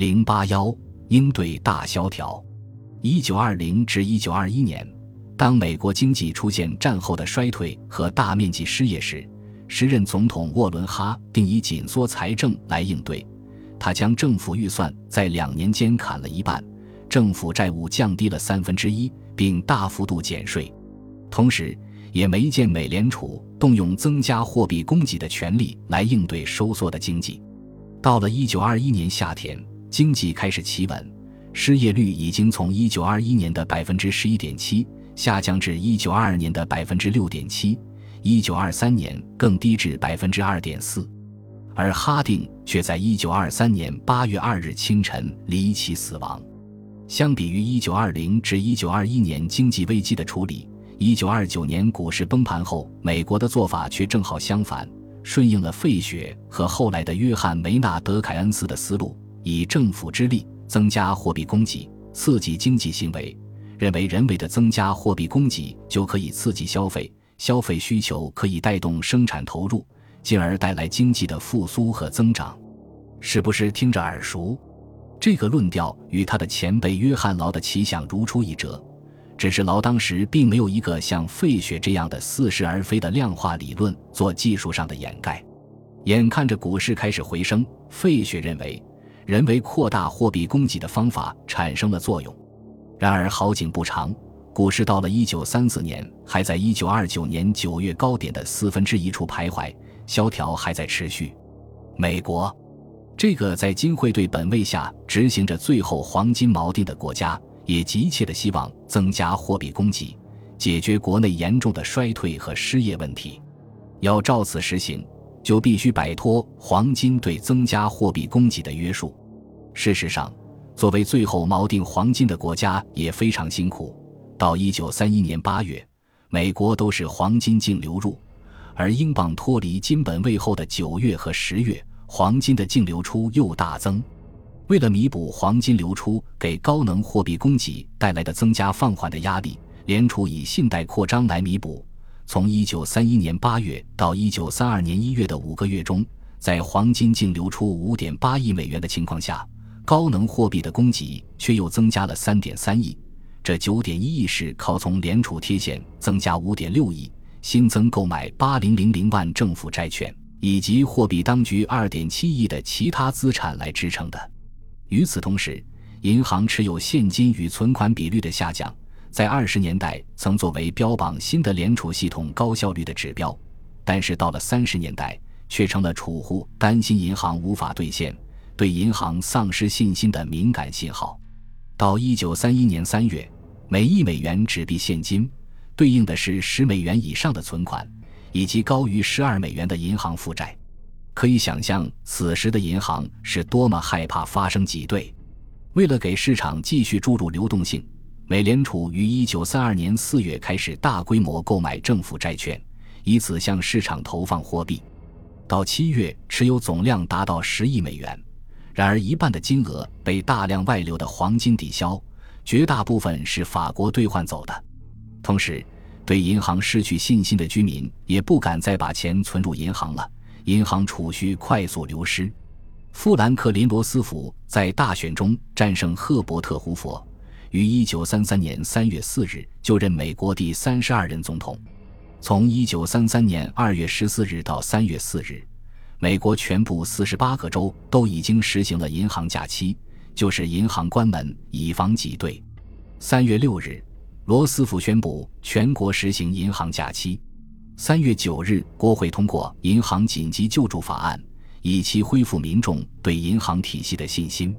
零八幺应对大萧条。一九二零至一九二一年，当美国经济出现战后的衰退和大面积失业时，时任总统沃伦哈定以紧缩财政来应对。他将政府预算在两年间砍了一半，政府债务降低了三分之一，并大幅度减税。同时，也没见美联储动用增加货币供给的权利来应对收缩的经济。到了一九二一年夏天，经济开始企稳，失业率已经从一九二一年的百分之十一点七下降至一九二二年的百分之六点七，一九二三年更低至百分之二点四。而哈定却在1923年8月2日清晨离奇死亡。相比于1920至1921年经济危机的处理，1929年股市崩盘后，美国的做法却正好相反，顺应了费雪和后来的约翰·梅纳德·凯恩斯的思路，以政府之力增加货币供给，刺激经济行为，认为人为的增加货币供给就可以刺激消费，消费需求可以带动生产投入。进而带来经济的复苏和增长，是不是听着耳熟？这个论调与他的前辈约翰劳的奇想如出一辙，只是劳当时并没有一个像费雪这样的似是而非的量化理论做技术上的掩盖。眼看着股市开始回升，费雪认为人为扩大货币供给的方法产生了作用。然而好景不长，股市到了1934年还在1929年9月高点的四分之一处徘徊。萧条还在持续，美国这个在金汇兑本位下执行着最后黄金锚定的国家，也急切的希望增加货币供给，解决国内严重的衰退和失业问题。要照此实行，就必须摆脱黄金对增加货币供给的约束。事实上，作为最后锚定黄金的国家也非常辛苦。到一九三一年八月，美国都是黄金净流入。而英镑脱离金本位后的九月和十月，黄金的净流出又大增。为了弥补黄金流出给高能货币供给带来的增加放缓的压力，联储以信贷扩张来弥补。从一九三一年八月到一九三二年一月的五个月中，在黄金净流出五点八亿美元的情况下，高能货币的供给却又增加了三点三亿。这九点一亿是靠从联储贴现增加五点六亿。新增购买八零零零万政府债券以及货币当局二点七亿的其他资产来支撑的。与此同时，银行持有现金与存款比率的下降，在二十年代曾作为标榜新的联储系统高效率的指标，但是到了三十年代，却成了储户担心银行无法兑现、对银行丧失信心的敏感信号。到一九三一年三月，每一美元纸币现金。对应的是十美元以上的存款，以及高于十二美元的银行负债。可以想象，此时的银行是多么害怕发生挤兑。为了给市场继续注入流动性，美联储于一九三二年四月开始大规模购买政府债券，以此向市场投放货币。到七月，持有总量达到十亿美元。然而，一半的金额被大量外流的黄金抵消，绝大部分是法国兑换走的。同时，对银行失去信心的居民也不敢再把钱存入银行了，银行储蓄快速流失。富兰克林·罗斯福在大选中战胜赫伯特·胡佛，于1933年3月4日就任美国第三十二任总统。从1933年2月14日到3月4日，美国全部48个州都已经实行了银行假期，就是银行关门以防挤兑。3月6日。罗斯福宣布全国实行银行假期。三月九日，国会通过《银行紧急救助法案》，以期恢复民众对银行体系的信心。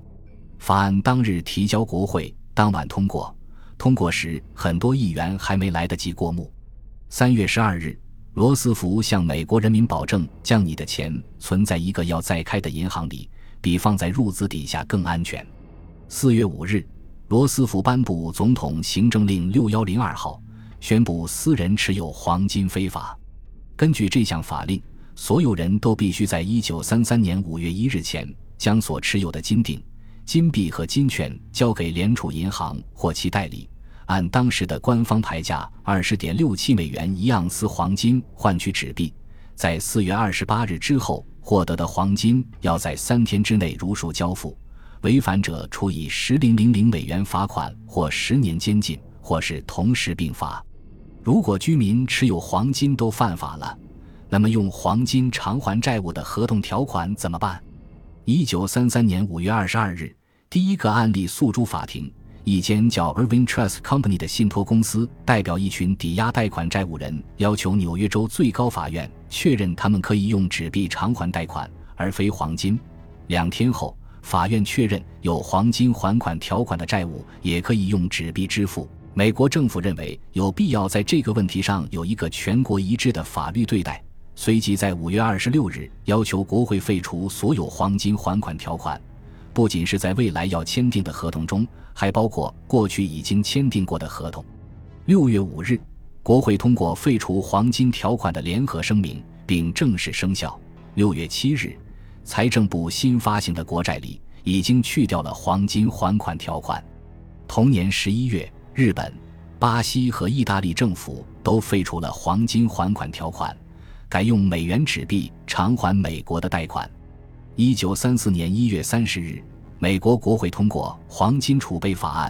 法案当日提交国会，当晚通过。通过时，很多议员还没来得及过目。三月十二日，罗斯福向美国人民保证，将你的钱存在一个要再开的银行里，比放在褥子底下更安全。四月五日。罗斯福颁布总统行政令六幺零二号，宣布私人持有黄金非法。根据这项法令，所有人都必须在一九三三年五月一日前将所持有的金锭、金币和金券交给联储银行或其代理，按当时的官方牌价二十点六七美元一盎司黄金换取纸币。在四月二十八日之后获得的黄金，要在三天之内如数交付。违反者处以十零零零美元罚款或十年监禁，或是同时并罚。如果居民持有黄金都犯法了，那么用黄金偿还债务的合同条款怎么办？一九三三年五月二十二日，第一个案例诉诸法庭。一间叫 Irving Trust Company 的信托公司代表一群抵押贷款债务人，要求纽约州最高法院确认他们可以用纸币偿还贷款，而非黄金。两天后，法院确认有黄金还款条款的债务也可以用纸币支付。美国政府认为有必要在这个问题上有一个全国一致的法律对待，随即在五月二十六日要求国会废除所有黄金还款条款。不仅是在未来要签订的合同中，还包括过去已经签订过的合同。六月五日，国会通过废除黄金条款的联合声明，并正式生效。六月七日，财政部新发行的国债里已经去掉了黄金还款条款。同年十一月，日本、巴西和意大利政府都废除了黄金还款条款，改用美元纸币偿还美国的贷款。一九三四年一月三十日，美国国会通过《黄金储备法案》，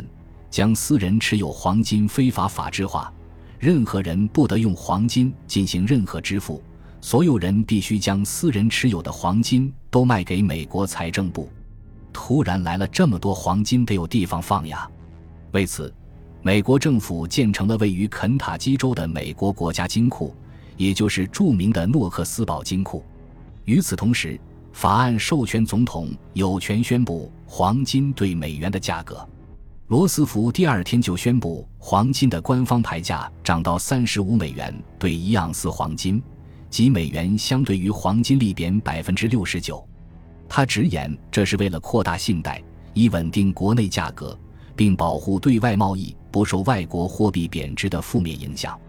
将私人持有黄金非法法制化。任何人不得用黄金进行任何支付，所有人必须将私人持有的黄金都卖给美国财政部。突然来了这么多黄金，得有地方放呀！为此，美国政府建成了位于肯塔基州的美国国家金库，也就是著名的诺克斯堡金库。与此同时，法案授权总统有权宣布黄金对美元的价格。罗斯福第二天就宣布，黄金的官方牌价涨到三十五美元兑一盎司黄金，即美元相对于黄金利贬百分之六十九。他直言，这是为了扩大信贷，以稳定国内价格，并保护对外贸易不受外国货币贬值的负面影响。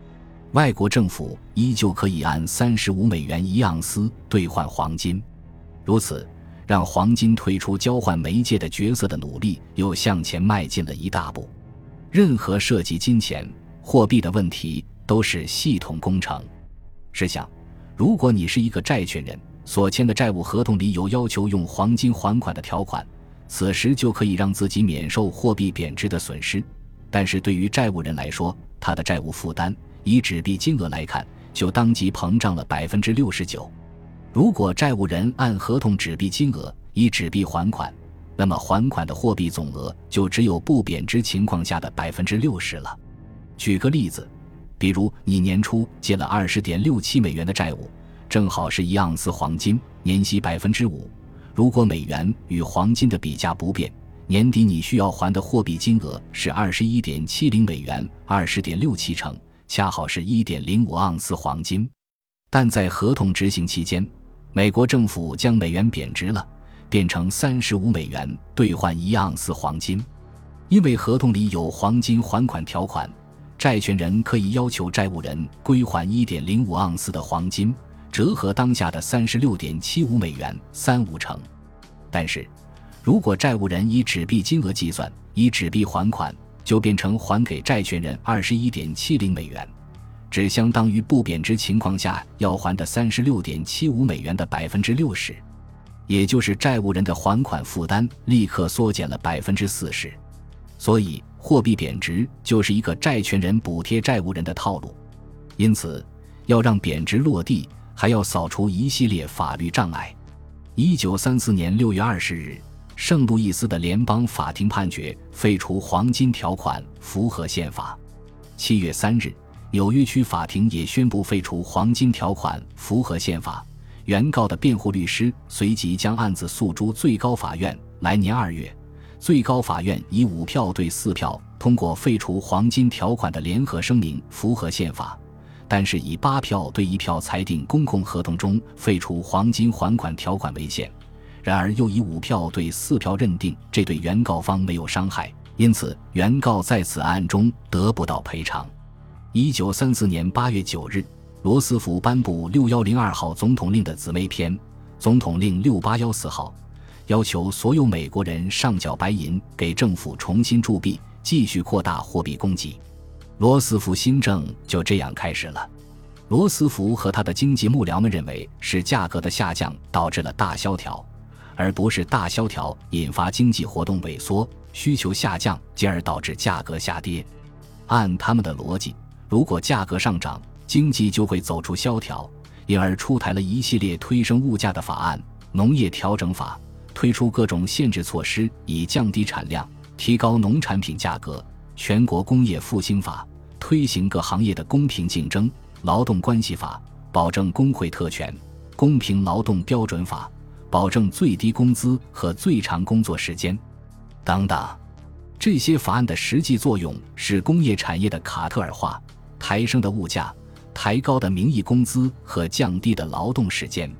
外国政府依旧可以按三十五美元一盎司兑换黄金。如此，让黄金退出交换媒介的角色的努力又向前迈进了一大步。任何涉及金钱、货币的问题都是系统工程。试想，如果你是一个债权人，所签的债务合同里有要求用黄金还款的条款，此时就可以让自己免受货币贬值的损失。但是对于债务人来说，他的债务负担以纸币金额来看，就当即膨胀了百分之六十九。如果债务人按合同纸币金额以纸币还款，那么还款的货币总额就只有不贬值情况下的百分之六十了。举个例子，比如你年初借了二十点六七美元的债务，正好是一盎司黄金，年息百分之五。如果美元与黄金的比价不变，年底你需要还的货币金额是二十一点七零美元，二十点六七成，恰好是一点零五盎司黄金。但在合同执行期间，美国政府将美元贬值了，变成三十五美元兑换一盎司黄金。因为合同里有黄金还款条款，债权人可以要求债务人归还一点零五盎司的黄金，折合当下的三十六点七五美元三五成。但是，如果债务人以纸币金额计算，以纸币还款，就变成还给债权人二十一点七零美元。只相当于不贬值情况下要还的三十六点七五美元的百分之六十，也就是债务人的还款负担立刻缩减了百分之四十。所以，货币贬值就是一个债权人补贴债务人的套路。因此，要让贬值落地，还要扫除一系列法律障碍。一九三四年六月二十日，圣路易斯的联邦法庭判决废除黄金条款符合宪法。七月三日。纽约区法庭也宣布废除黄金条款，符合宪法。原告的辩护律师随即将案子诉诸最高法院。来年二月，最高法院以五票对四票通过废除黄金条款的联合声明，符合宪法。但是以八票对一票裁定公共合同中废除黄金还款条款违宪。然而又以五票对四票认定这对原告方没有伤害，因此原告在此案中得不到赔偿。一九三四年八月九日，罗斯福颁布六幺零二号总统令的姊妹篇《总统令六八幺四号》，要求所有美国人上缴白银给政府重新铸币，继续扩大货币供给。罗斯福新政就这样开始了。罗斯福和他的经济幕僚们认为是价格的下降导致了大萧条，而不是大萧条引发经济活动萎缩、需求下降，进而导致价格下跌。按他们的逻辑，如果价格上涨，经济就会走出萧条，因而出台了一系列推升物价的法案：农业调整法，推出各种限制措施以降低产量、提高农产品价格；全国工业复兴法，推行各行业的公平竞争；劳动关系法，保证工会特权；公平劳动标准法。保证最低工资和最长工作时间，等等，这些法案的实际作用是工业产业的卡特尔化，抬升的物价，抬高的名义工资和降低的劳动时间。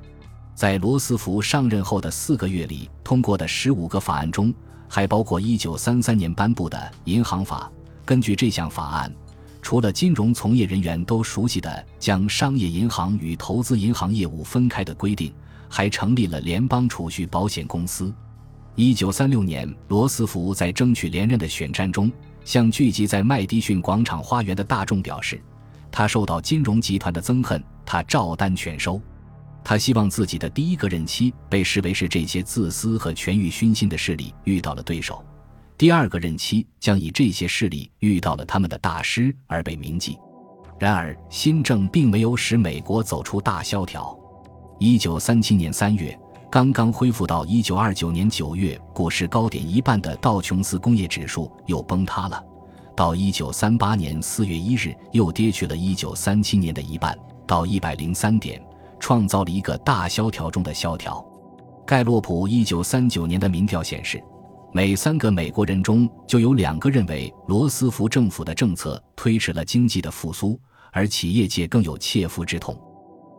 在罗斯福上任后的四个月里通过的十五个法案中，还包括一九三三年颁布的银行法。根据这项法案，除了金融从业人员都熟悉的将商业银行与投资银行业务分开的规定。还成立了联邦储蓄保险公司。一九三六年，罗斯福在争取连任的选战中，向聚集在麦迪逊广场花园的大众表示，他受到金融集团的憎恨，他照单全收。他希望自己的第一个任期被视为是这些自私和权欲熏心的势力遇到了对手，第二个任期将以这些势力遇到了他们的大师而被铭记。然而，新政并没有使美国走出大萧条。一九三七年三月，刚刚恢复到一九二九年九月股市高点一半的道琼斯工业指数又崩塌了。到一九三八年四月一日，又跌去了一九三七年的一半，到一百零三点，创造了一个大萧条中的萧条。盖洛普一九三九年的民调显示，每三个美国人中就有两个认为罗斯福政府的政策推迟了经济的复苏，而企业界更有切肤之痛。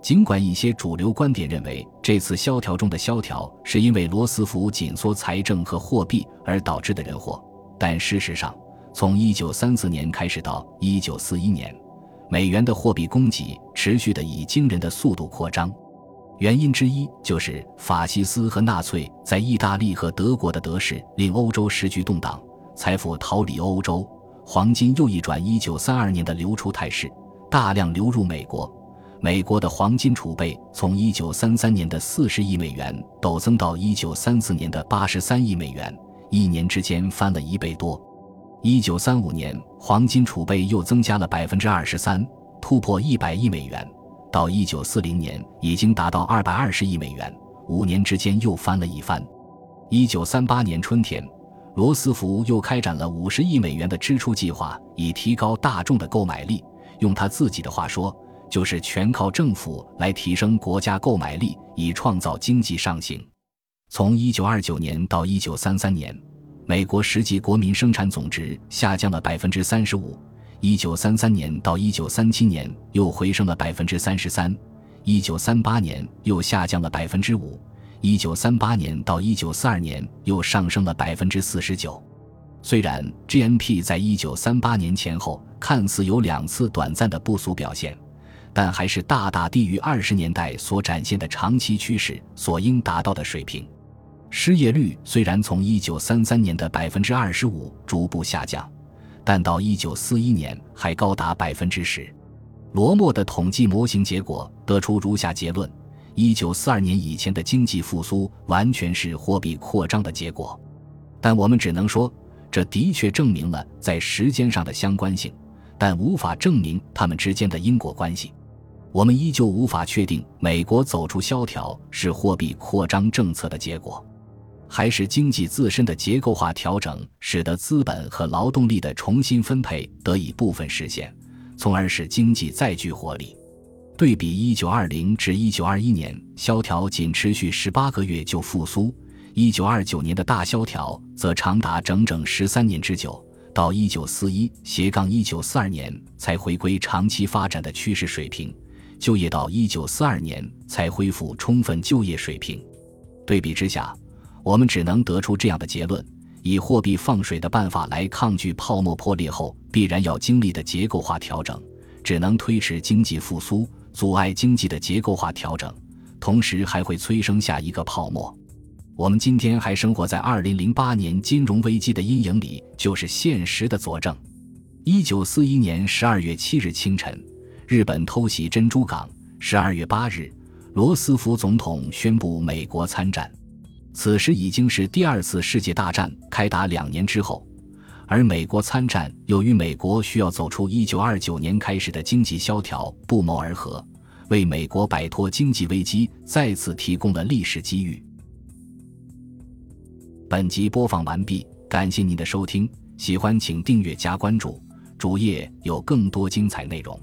尽管一些主流观点认为这次萧条中的萧条是因为罗斯福紧缩财政和货币而导致的人祸，但事实上，从1934年开始到1941年，美元的货币供给持续的以惊人的速度扩张。原因之一就是法西斯和纳粹在意大利和德国的得势，令欧洲时局动荡，财富逃离欧洲，黄金又一转1932年的流出态势，大量流入美国。美国的黄金储备从1933年的40亿美元陡增到1934年的83亿美元，一年之间翻了一倍多。1935年，黄金储备又增加了23%，突破100亿美元。到1940年，已经达到220亿美元，五年之间又翻了一番。1938年春天，罗斯福又开展了50亿美元的支出计划，以提高大众的购买力。用他自己的话说。就是全靠政府来提升国家购买力，以创造经济上行。从一九二九年到一九三三年，美国实际国民生产总值下降了百分之三十五；一九三三年到一九三七年又回升了百分之三十三；一九三八年又下降了百分之五；一九三八年到一九四二年又上升了百分之四十九。虽然 GNP 在一九三八年前后看似有两次短暂的不俗表现。但还是大大低于二十年代所展现的长期趋势所应达到的水平。失业率虽然从一九三三年的百分之二十五逐步下降，但到一九四一年还高达百分之十。罗默的统计模型结果得出如下结论：一九四二年以前的经济复苏完全是货币扩张的结果。但我们只能说，这的确证明了在时间上的相关性，但无法证明它们之间的因果关系。我们依旧无法确定，美国走出萧条是货币扩张政策的结果，还是经济自身的结构化调整使得资本和劳动力的重新分配得以部分实现，从而使经济再具活力。对比一九二零至一九二一年，萧条仅持续十八个月就复苏；一九二九年的大萧条则长达整整十三年之久，到一九四一斜杠一九四二年才回归长期发展的趋势水平。就业到一九四二年才恢复充分就业水平，对比之下，我们只能得出这样的结论：以货币放水的办法来抗拒泡沫破裂后必然要经历的结构化调整，只能推迟经济复苏，阻碍经济的结构化调整，同时还会催生下一个泡沫。我们今天还生活在二零零八年金融危机的阴影里，就是现实的佐证。一九四一年十二月七日清晨。日本偷袭珍珠港。十二月八日，罗斯福总统宣布美国参战。此时已经是第二次世界大战开打两年之后，而美国参战又与美国需要走出1929年开始的经济萧条不谋而合，为美国摆脱经济危机再次提供了历史机遇。本集播放完毕，感谢您的收听，喜欢请订阅加关注，主页有更多精彩内容。